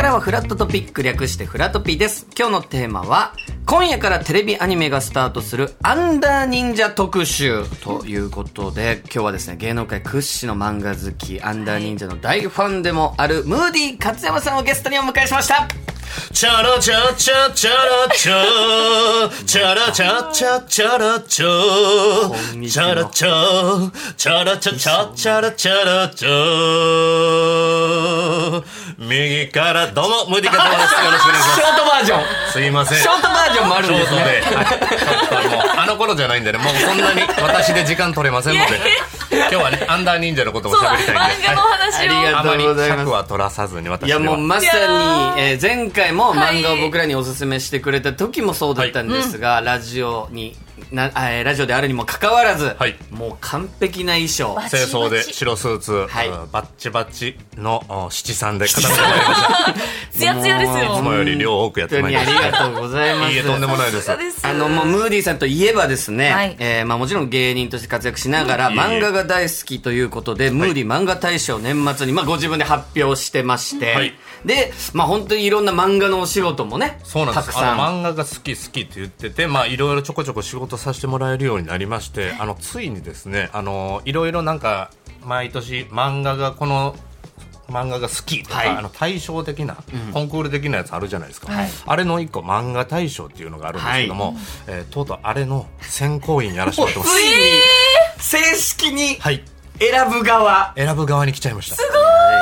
からはフラットトピック略してフラトピです。今日のテーマは、今夜からテレビアニメがスタートするアンダー忍者特集ということで、今日はですね、芸能界屈指の漫画好き、アンダー忍者の大ファンでもある、ムーディ勝山さんをゲストにお迎えしました。チャラチャチャチャラチャチャラチャチャチャラチャチャラチャチャラチャチャチャラチャラチャ右からどうもムーディカタマです。よろしくお願いしショートバージョン。ますすいません。ショートバージョンもあるんですね。ショートで、はい、ちょっともうあの頃じゃないんでね。もうそんなに私で時間取れませんので。今日はねアンダー忍者のことも喋りたいんで。漫画の話を、ありがあまりとうございます。尺は取らさずに私いやもうまさにえー前回も漫画をはい。僕らにおすすめしてくれた時もそうだったんですが、ラジオにな、えーラジオであるにもかかわらず、はい。もう完璧な衣装。バ清掃で白スーツ、はい。うんバッチバチのお七三で固めてまいりました ツヤツヤですもういつよ。もより量多くやってまいりました。りがとうございます。いいえとんでもないです。そうです。あのもうムーディさんといえばですね、はい。えーまあ、もちろん芸人として活躍しながら、漫画が大好きということで、ムーディ漫画大賞年末に、まあ、ご自分で発表してまして、はい。で、まあ、本当にいろんな漫画のお仕事もねそうなんです。たくさん。漫画が好き好きって言っててまあいろいろちょこちょこ仕事させてもらえるようになりましてあのついにですねあのいろいろなんか毎年漫画がこの漫画が好きとか、はい。あの対照的な、コンクール的なやつあるじゃないですか、はい。あれの一個漫画大賞っていうのがあるんですけども、えーとうとうあれの選考員やらせてもらってます。ついに正式にはい。選ぶ側、選ぶ側に来ちゃいました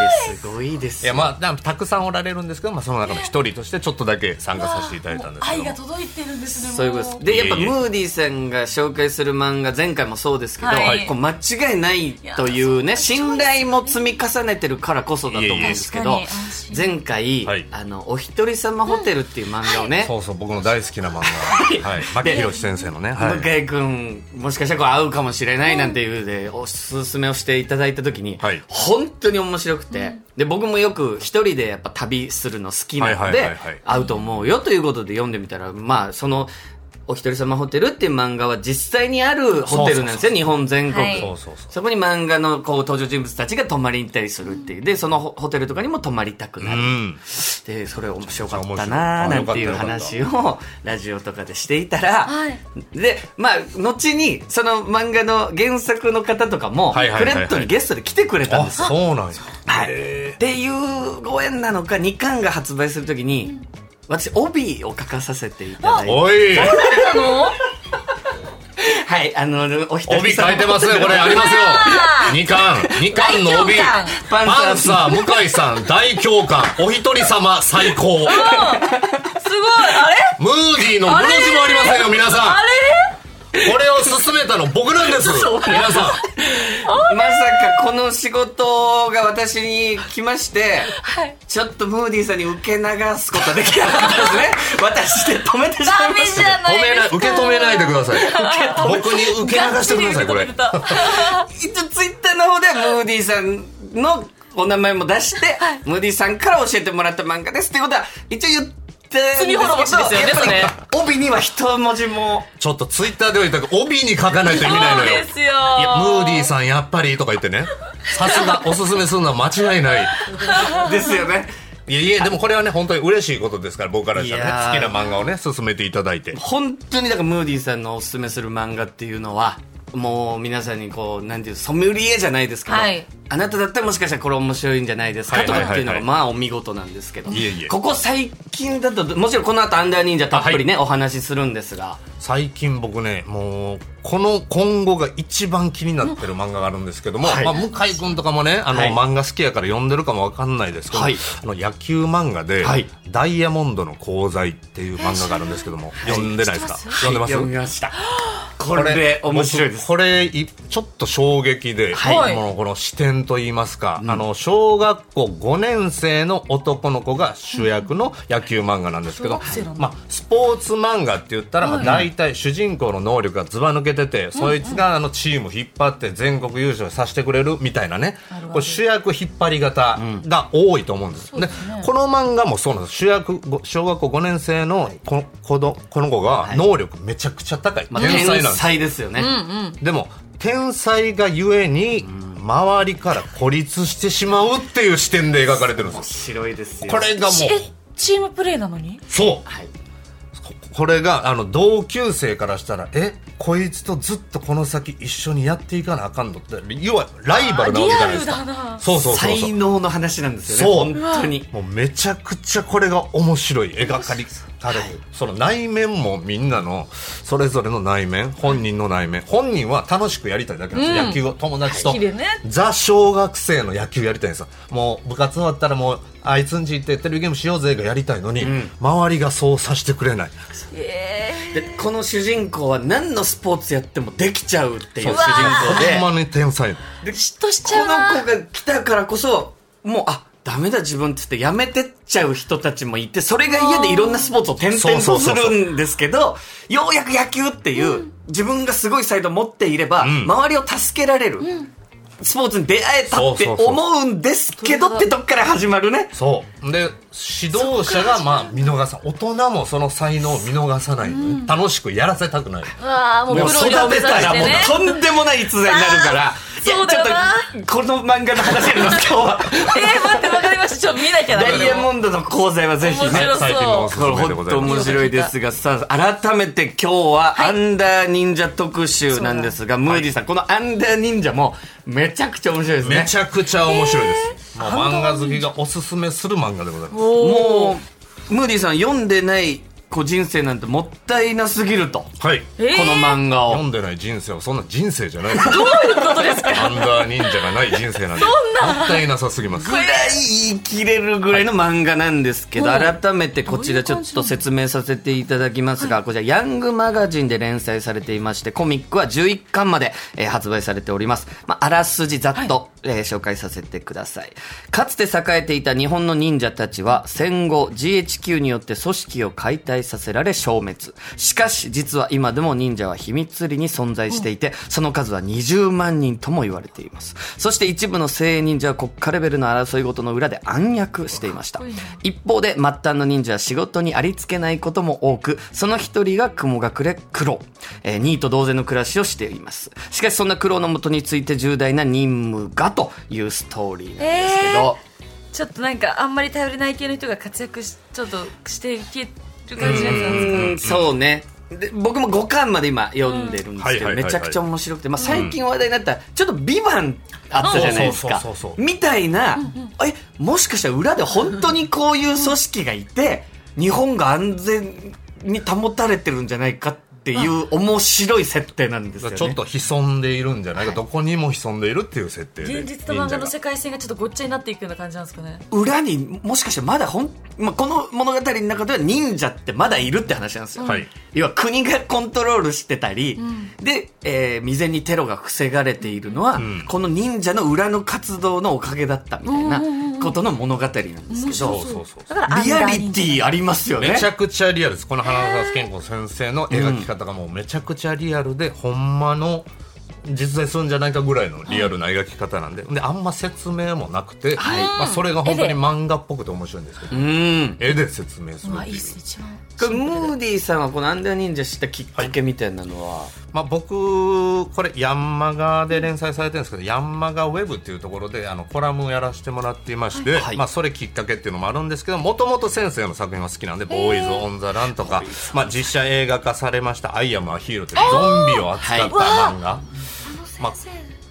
えーすごいですいやまあだたくさんおられるんですけど、まあ、その中の一人としてちょっとだけ参加させていただいたんですけど愛もが届いてるんですね。そういうことです。もでやっぱムーディーさんが紹介する漫画前回もそうですけど、はい。こう間違いないというね信頼も積み重ねてるからこそだと思うんですけど前回、はい。あの「お一人様ホテル」っていう漫画をね、そうそう僕の大好きな漫画。はい。牧宏先生のね、はい、向井君もしかしたらこう合うかもしれないなんていうでおすすめをしていただいた時に、はい。本当に面白くて、で僕もよく一人でやっぱ旅するの好きなのではいはいはいはい。合うと思うよということで読んでみたらまあそのお一人様ホテルっていう漫画は実際にあるホテルなんですよ、日本全国。はい。そこに漫画のこう登場人物たちが泊まりに行ったりするっていう。で、そのホホテルとかにも泊まりたくなる。うん。で、それ面白かったなーあなんていう話をラジオとかでしていたら、はい。で、まあ、後にその漫画の原作の方とかも、はいはいはいはい。フレットにゲストで来てくれたんあですよ。そうなんや。はい。へっていうご縁なのか、2巻が発売するときに、私、帯を書かさせていただいて、ーおい。はい、あの、お一帯書いてますよこれありますよ。二巻。二巻の帯。パンサー向井さん。大共感。お一人様最高。すごい。あれ？ムーディーのブの字もありませんよ皆さん。あれ？これを進めたの僕なんです。皆さん。まさかこの仕事が私に来まして、はい。ちょっとムーディーさんに受け流すことできなかったですね。私で止めてしまいましダメじゃた。ないですか。止めない受け止めない。でください僕に受け流してください。これ一応ツイッターの方ではムーディーさんのお名前も出して、ムーディーさんから教えてもらった漫画ですっていうことは一応言って罪滅ぼしですよねやっぱりそれ帯には一文字も。ちょっとツイッターでは言ったけど帯に書かないと意味ないのよ。そうですよ。いやムーディーさんやっぱりとか言ってね。さすが おすすめするのは間違いない。ですよね。いやいやでもこれはね本当に嬉しいことですから僕からしたらね。好きな漫画をね進めていただいて。本当にだからムーディーさんのおすすめする漫画っていうのはもう皆さんにこうなんていうソムリエじゃないですけど、はい。あなただったらもしかしたらこれ面白いんじゃないですかはいはいはいはい。とかっていうのがまあお見事なんですけど、いえいえ。ここ最近だともちろんこの後アンダー忍者たっぷりね、お話しするんですが。最近僕ねもうこの今後が一番気になってる漫画があるんですけども、はい。まあ、向井君とかもねあの、はい。漫画好きやから読んでるかもわかんないですけど、はい。あの野球漫画で、はい。ダイヤモンドの功罪」っていう漫画があるんですけども、読んでないですか？読んでます？読みましたこれ面白いです。僕これいちょっと衝撃で、はい。もうこの視点といいますか、あの小学校5年生の男の子が主役の野球漫画なんですけど、小学生なんだ。まあ、スポーツ漫画って言ったら、まあ、大体主人公の能力がずば抜けてて、そいつがあのチーム引っ張って全国優勝させてくれるみたいなね。これ主役引っ張り型が多いと思うんです、でこの漫画もそうなんです。主役ご小学校5年生のここのこの子が能力めちゃくちゃ高い、まあ、天才なんです天才ですよね、でも天才がゆえに周りから孤立してしまうっていう視点で描かれてるんです白いですこれがもう。えチームプレーなのに？そう。はい。これがあの同級生からしたらえこいつとずっとこの先一緒にやっていかなあかんのって要はライバルなわけじゃないですあリアルだな。かそうそうそうそう。才能の話なんですよね。そう。本当に。もうめちゃくちゃこれが面白い描かれたれる、その内面もみんなのそれぞれの内面本人の内面。本人は楽しくやりたいだけなんですよ、野球を友達と。ね。ザ小学生の野球やりたいんですよ。もう部活終わったらもうあいつんち行ってテレビゲームしようぜがやりたいのに、周りがそうさせてくれない。えでこの主人公は何のスポーツやってもできちゃうっていう主人公で。ほんまに天才。で嫉妬しちゃうこなの子が来たからこそもうあダメだ自分っつってやめてっちゃう人たちもいてそれが嫌でいろんなスポーツを転々とするんですけどようやく野球っていう、自分がすごいサイドを持っていれば、ん。周りを助けられる、スポーツに出会えたって思うんですけどってとこから始まるね。そう。で指導者がまあ見逃さ大人もその才能を見逃さないの。ね、楽しくやらせたくない。うもう育てたらもうとんでもない逸材になるからそうだよな。ちょっとこの漫画の話やります今日は。えー、待ってわかりました。ちょっと見なきゃなダイヤモンドの講座はぜひね。面白そう最近のおすすこれめでご本当ざいます面白いですがさあ改めて今日はアンダー忍者特集なんですが、ムーディさんこのアンダー忍者もめちゃくちゃ面白いですね。めちゃくちゃ面白いです、もう漫画好きがおすすめする漫画でございます。もうムーディさん読んでないこう人生なんてもったいなすぎると、はい。えー？この漫画を。読んでない人生はそんな人生じゃないです。どういうことですか？アンダー忍者がない人生なんで。もったいなさすぎます。ぐらい言い切れるぐらいの漫画なんですけど、はい。改めてこちらちょっと説明させていただきますが、こちらヤングマガジンで連載されていまして、コミックは11巻まで、えー発売されております。まあ、あらすじざっと、えー紹介させてください。かつて栄えていた日本の忍者たちは戦後 GHQ によって組織を解体させられ消滅。しかし実は今でも忍者は秘密裏に存在していて、その数は20万人とも言われています。そして一部の精鋭忍者は国家レベルの争いごとの裏で暗躍していました。一方で末端の忍者は仕事にありつけないことも多く、その一人が雲隠れ苦労。えー、ニート同然の暮らしをしています。しかしそんな苦労のもとについて重大な任務がというストーリーなんですけど、ちょっとなんかあんまり頼りない系の人が活躍しちょっとしていける感じのやつなんですかうーん。そうね。で僕も5巻まで今読んでるんですけど、めちゃくちゃ面白くて、まあ、最近話題になった、ちょっとビバンあったじゃないですか。みたいな、え、もしかしたら裏で本当にこういう組織がいて、日本が安全に保たれてるんじゃないかっていう面白い設定なんですよね。ちょっと潜んでいるんじゃない？か、どこにも潜んでいるっていう設定で現実と漫画の世界線がちょっとごっちゃになっていくような感じなんですかね。裏にもしかしてまだほん、まあ、この物語の中では忍者ってまだいるって話なんですよ、はい。要は国がコントロールしてたり、で、えー未然にテロが防がれているのは、ん。この忍者の裏の活動のおかげだったみたいなことの物語なんですけど、そうそうそう。だから。リアリティありますよね。めちゃくちゃリアルです。この花澤健吾先生の描き方がもうめちゃくちゃリアルで、ほんまの実在するんじゃないかぐらいのリアルな描き方なんで,、であんま説明もなくて、まあ、それが本当に漫画っぽくて面白いんですけど、うん。絵で説明するっていう。ムーディーさんはこのアンダー忍者知ったきっかけみたいなのは、まあ、僕これヤンマガで連載されてるんですけどヤンマガウェブっていうところであのコラムをやらせてもらっていまして、はい。まあ、それきっかけっていうのもあるんですけどもともと先生の作品は好きなんで「ボー。イズ・オン・ザ・ラン」とか、まあ、実写映画化されました「アイ・アム・ア・ヒーロー」というゾンビを扱った漫画、まあ、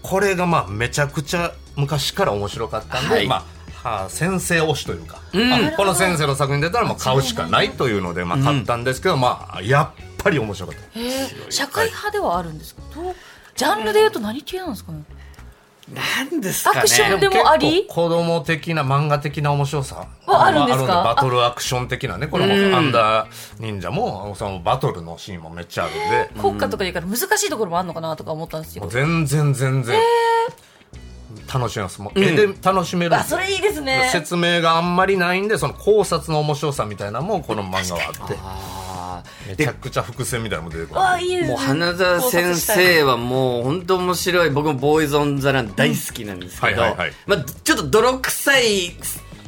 これがまあめちゃくちゃ昔から面白かったんで、はい。まあはあ先生推しというか、あこの先生の作品出たらもう買うしかないというので、まあ、買ったんですけど、まあ、やっぱり面白かった。えー、社会派ではあるんですか？どう？ジャンルで言うと何系なんですかね？なんですかね。アクションでもあり？結構子供的な漫画的な面白さ。はあるんですか？まあバトルアクション的なね。これもアンダー忍者もそのバトルのシーンもめっちゃあるんで。国家とかで言うから難しいところもあるのかなとか思ったんですよ。全然全然楽しめます。もう絵で楽しめるんですよ。あそれいいですね。説明があんまりないんでその考察の面白さみたいなのもこの漫画はあってめちゃくちゃ伏線みたいなのも出てくるわあいいですね。もう花澤先生はもう本当面白い。僕もボーイズ・オン・ザ・ラン大好きなんですけど、うんはいはいはい。まあ、ちょっと泥臭い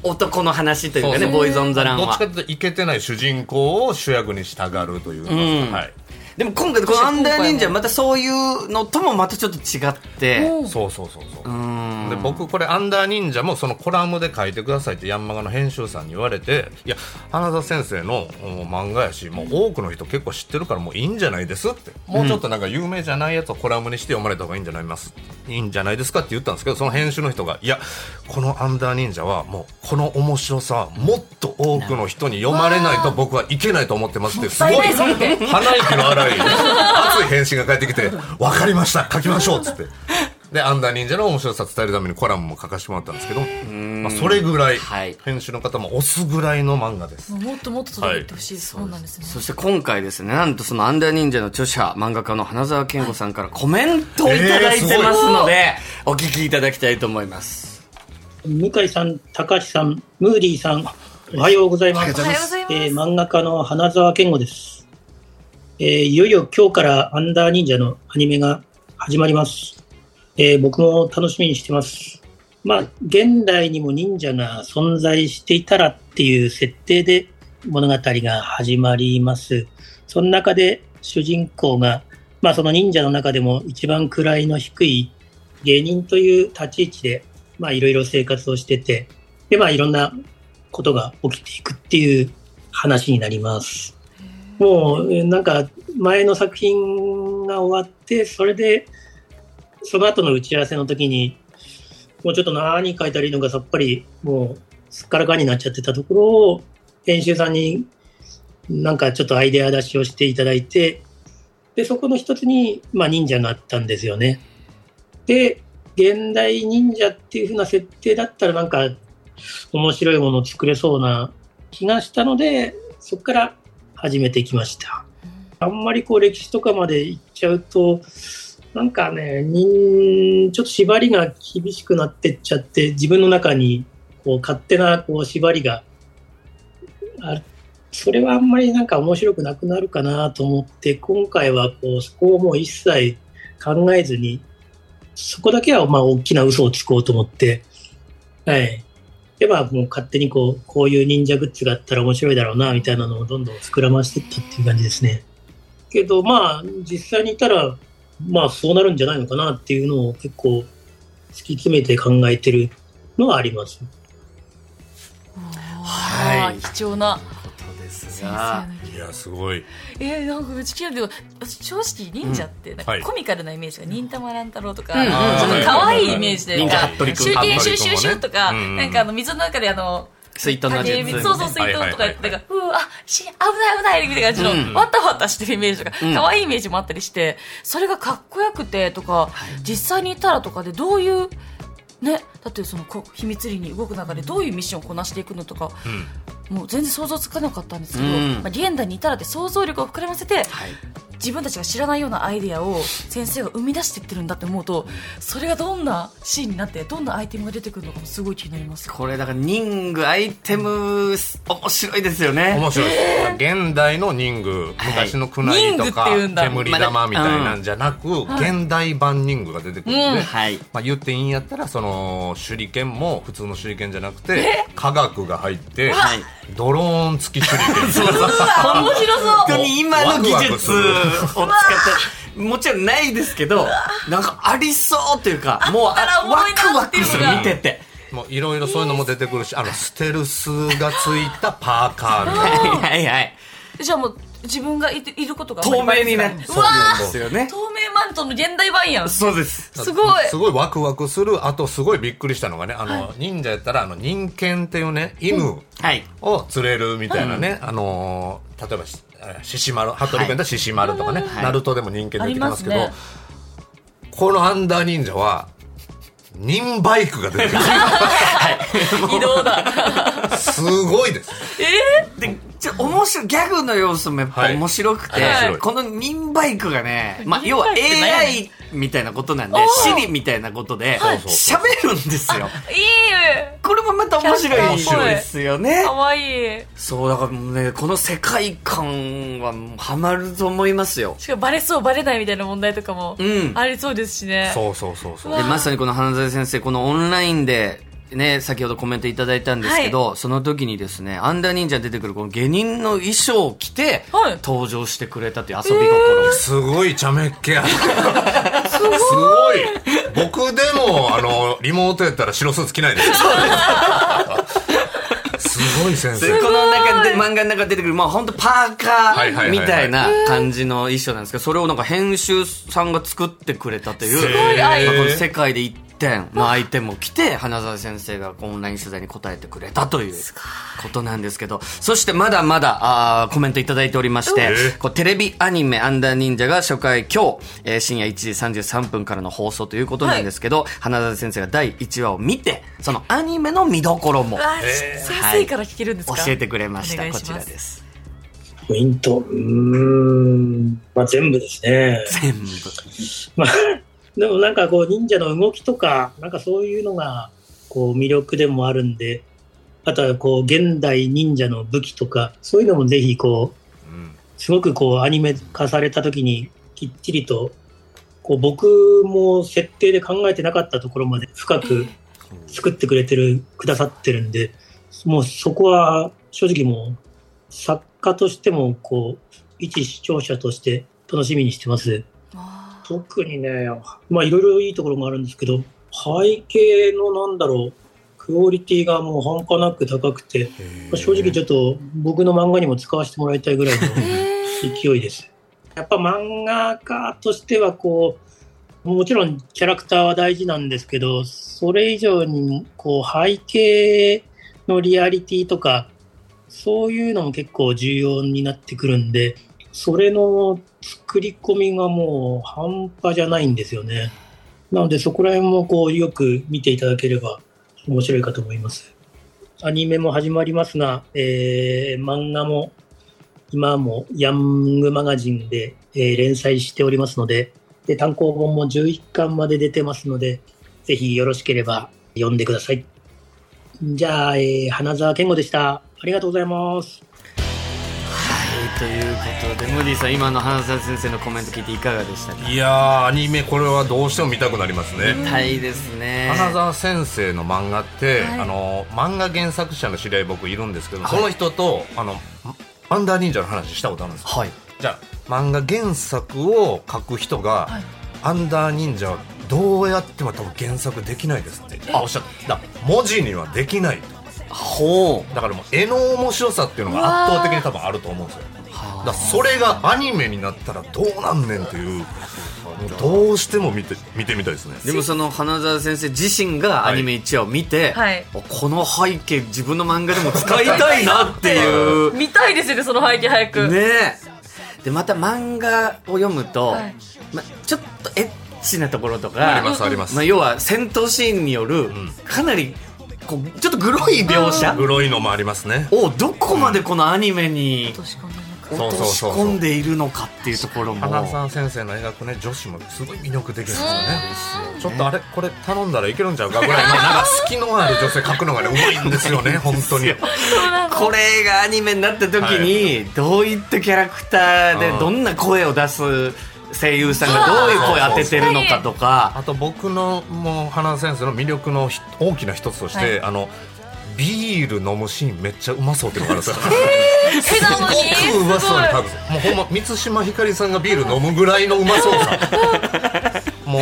男の話というかねボーイズ・オン・ザ・ランは。どっちかというとイケてない主人公を主役にしたがるというか、ん。はいでも今回このアンダー忍者はまたそういうのともまたちょっと違って。うん。そうそうそうそう。うん。で僕これアンダー忍者もそのコラムで書いてくださいってヤンマガの編集さんに言われていや花田先生のお漫画やしもう多くの人結構知ってるからもういいんじゃないですって。もうちょっとなんか有名じゃないやつをコラムにして読まれた方がいいんじゃないます。いいんじゃないですかって言ったんですけどその編集の人がいやこのアンダー忍者はもうこの面白さはもっと多くの人に読まれないと僕はいけないと思ってますって すごい鼻息の荒い熱い返信が返ってきて「分かりました書きましょう」っつって。で、アンダー忍者の面白さ伝えるためにコラムも書かせてもらったんですけど、まあ、それぐらい、はい。編集の方も押すぐらいの漫画です。もっともっと届いてほしいです、そうなんですね。そして今回ですね、なんとそのアンダー忍者の著者、漫画家の花澤健吾さんからコメントをいただいてますので、お聞きいただきたいと思います。向井さん、高橋さん、ムーディーさん、おはようございます。おはようございます。えー漫画家の花澤健吾です、えーいよいよ今日からアンダー忍者のアニメが始まります。えー僕も楽しみにしてます。まあ、現代にも忍者が存在していたらっていう設定で物語が始まります。その中で主人公が、まあその忍者の中でも一番位の低い芸人という立ち位置で、まあいろいろ生活をしてて、でまあいろんなことが起きていくっていう話になります。もうなんか前の作品が終わって、それでその後の打ち合わせの時に、もうちょっと何書いたらいいのかさっぱりもうすっからかになっちゃってたところを編集さんになんかちょっとアイデア出しをしていただいて、で、そこの一つに、まあ忍者があったんですよね。で、現代忍者っていう風な設定だったらなんか面白いものを作れそうな気がしたので、そこから始めてきました。あんまりこう歴史とかまで行っちゃうと、なんかね、ちょっと縛りが厳しくなってっちゃって、自分の中にこう勝手なこう縛りがある。それはあんまりなんか面白くなくなるかなと思って、今回はこうそこをもう一切考えずに、そこだけはまあ大きな嘘をつこうと思って、はい。で、まあもう勝手にこう、こういう忍者グッズがあったら面白いだろうな、みたいなのをどんどん膨らましていったっていう感じですね。けどまあ、実際にいたら、まあそうなるんじゃないのかなっていうのを結構突き詰めて考えてるのはあります。はい貴重なことです先が生のいや、すごい。えー、なんかうち気になるけど私正直忍者ってなんはい。かコミカルなイメージが忍たま乱太郎とか、うん。うんちょっと可愛いイメージで、なんか服部君。集計服部君もね。収集集とか、なん。かあの水の中であの水筒の竹術そうそう水筒とかやって、なんか、うわ、あ、し、危ない危ないみたいな感じうん。の、わたわたしてるイメージとか、うん。可愛いイメージもあったりして、それがかっこよくてとか、実際にいたらとかでどういう、ね、だってそのこ秘密裏に動く中でどういうミッションをこなしていくのとか、うん。もう全然想像つかなかったんですけど、うん。まあ、現代にいたらって想像力を膨らませて、はい自分たちが知らないようなアイデアを先生が生み出していってるんだって思うとそれがどんなシーンになってどんなアイテムが出てくるのかもすごい気になります。これだから忍具アイテム面白いですよね。面白い。です。現代の忍具、昔のくなりとか、忍具って言うんだ。煙玉みたいなんじゃなく、現代版忍具が出てくるんで、うん。はい。まあ、言っていいんやったらその手裏剣も普通の手裏剣じゃなくて科学が入ってはいドローン付き手裏剣。そうそうそう面白そう。本当に今の技術を使ってもちろんないですけどなんかありそうというかもうあワクワクする見てて。もういろいろそういうのも出てくるしあのステルスがついたパーカーみたいな。はいはいはいじゃあもう自分がいていることが透明になってうわーですよね。透明マントの現代版やん。すそうです。ごい。すごいワクワクする。あとすごいびっくりしたのがねあの、忍者やったらあの忍犬っていうね犬はい。を連れるみたいなね、あのー例えば獅子丸服部君だ獅子丸とかね、はい。ナルトでも忍犬出てきますけどこのアンダー忍者は忍バイクが出てくる。移動だ。すごいです。でちょ面白いギャグの要素もやっぱはい。面白くて、はい。この忍バイクがね、まあ、忍要は AI みたいなことなんでシリみたいなことで喋るんですよ。いい。これもまた面白いですよね。かわいい。そうだからねこの世界観はハマると思いますよ。しかもバレそうバレないみたいな問題とかもうん。ありそうですしね、そうそうそうそう。でまさにこの花澤先生このオンラインでね、先ほどコメントいただいたんですけど、その時にですね、アンダー忍者に出てくるこの芸人の衣装を着て、はい。登場してくれたという遊び心。すごい茶目っ気あるすごい。僕でもあのリモートやったら白スーツ着ないですす。ごい先生。でこの中で漫画の中で出てくる、まあ本当パーカはいはいはいはい。ーみたいな感じの衣装なんですけど、それをなんか編集さんが作ってくれたという、すごい。愛まあこの世界で一点のアイテムを着て、花澤先生がオンライン取材に答えてくれたということなんですけど、そしてまだまだあーコメントいただいておりましてえ、こうテレビアニメアンダー忍者が初回今日、えー深夜1時33分からの放送ということなんですけど、花澤先生が第1話を見て、そのアニメの見どころもうわ先生から聞けるんですか、教えてくれました。こちらです。ポイント、うーん、まあ全部ですね。全部。まあ、でもなんかこう忍者の動きとか、なんかそういうのがこう魅力でもあるんで、あとはこう現代忍者の武器とか、そういうのもぜひこう、すごくこうアニメ化された時にきっちりと、こう僕も設定で考えてなかったところまで深く作ってくれてる、くださってるんで、もうそこは正直もう作家としてもこう、一視聴者として楽しみにしてます。あ特にね、まあいろいろいいところもあるんですけど、背景のなんだろう、クオリティがもう半端なく高くて、まあ正直ちょっと僕の漫画にも使わせてもらいたいぐらいの勢いです。やっぱ漫画家としてはこう、もちろんキャラクターは大事なんですけど、それ以上にこう背景のリアリティとか、そういうのも結構重要になってくるんで、それの作り込みがもう半端じゃないんですよね。なのでそこら辺もこうよく見ていただければ面白いかと思います。アニメも始まりますが、えー漫画も今もヤングマガジンで、えー連載しておりますのでで、単行本も11巻まで出てますので、ぜひよろしければ読んでください。じゃあ、えー花澤健吾でした。ありがとうございます。はい、ということで、ムーディさん、今の花澤先生のコメント聞いていかがでしたか？いやーアニメこれはどうしても見たくなりますね、たいですね。花澤先生の漫画って、はい。あの漫画原作者の知り合い僕いるんですけど、はい。その人とあのアンダー忍者の話したことあるんですよ。はい。じゃあ漫画原作を書く人が、はい。アンダー忍者はどうやっても多分原作できないですって。おっしゃった。文字にはできない。ほう。だからもう絵の面白さっていうのが圧倒的に多分あると思うんですよだそれがアニメになったらどうなんねんっていうどうしても見て見てみたいですね。でもその花澤先生自身がアニメ1話を見て、はい。おこの背景自分の漫画でも使いたいなっていう。見たいですよねその背景早く、ね。え。で、また漫画を読むと、はい。ま、ちょっとエッチなところとか、ありますあります。まあ、要は戦闘シーンによる、ん。かなりこうちょっとグロい描写黒いのもありますね。をどこまでこのアニメに落とし込ん落としそうそうそう。込んでいるのかっていうところも。花澤先生の描くね女子もすごい魅力的ですよね。ちょっとあれこれ頼んだらいけるんちゃうかぐらいのなんか隙のある女性描くのがねうまいんですよね 本当に。これがアニメになった時に、どういったキャラクターでうん。どんな声を出す声優さんがどういう声当ててるのかとか。あと僕のもう花先生の魅力のひ大きな一つとして、はい。あのビール飲むシーンめっちゃうまそうっていうのがあるんですよ。え すごくうまそうに書くんですよもうほんま満島ひかりさんがビール飲むぐらいのうまそうさ。も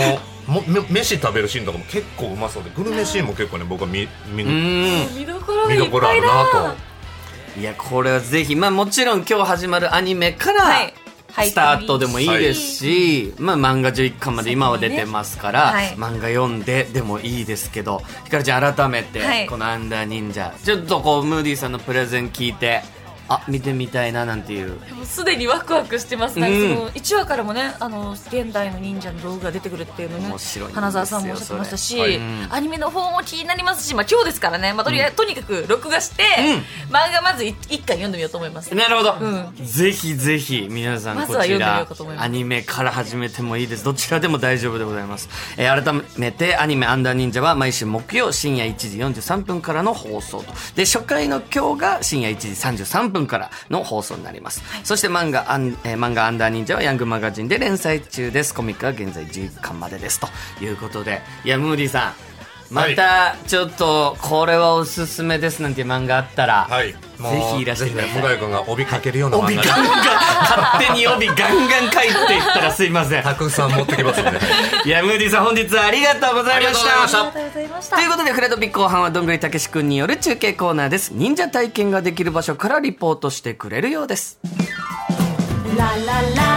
うもめ飯食べるシーンとかも結構うまそうで。グルメシーンも結構ね僕は見見うーん。見どころが見いっぱいどころあるなだ。といやこれはぜひまあもちろん今日始まるアニメから、はい。スタートでもいいですし、まあ、漫画11巻まで今は出てますから、はい。漫画読んででもいいですけどひかるちゃん改めて、はい。この「アンダー忍者」ちょっとこうムーディーさんのプレゼン聞いてあ見てみたいななんていう。すでにワクワクしてます、なん。かその1話からもねあの現代の忍者の道具が出てくるっていうのね花澤さんもおっしゃってましたし、はい。うん。アニメの方も気になりますし、まあ、今日ですからね、まあ、とりあえずとにかく録画して、漫画まず一一巻読んでみようと思います。なるほど、うん。ぜひぜひ皆さんこちまずは読んでみよらうかと思います。アニメから始めてもいいです。どちらでも大丈夫でございます、えー改めてアニメ「アンダー忍者」は毎週木曜深夜1時43分からの放送と。で初回の今日が深夜1時33分からの放送になります、そして漫画アン、えー漫画「アンダー忍者」はヤングマガジンで連載中です。コミックは現在11巻までです。ということでいやムーディさんまたちょっとこれはおすすめですなんていう漫画あったら、はいぜひいらしてくださいぜひね向井君が帯かけるような漫画帯感が勝手に帯ガンガン書いていったらすいません。たくさん持ってきますね。いや、ムーディさん本日はありがとうございました。ありがとうございましたということで、フレドピ後半はどんぐりたけし君による中継コーナーです。忍者体験ができる場所からリポートしてくれるようです。ララララ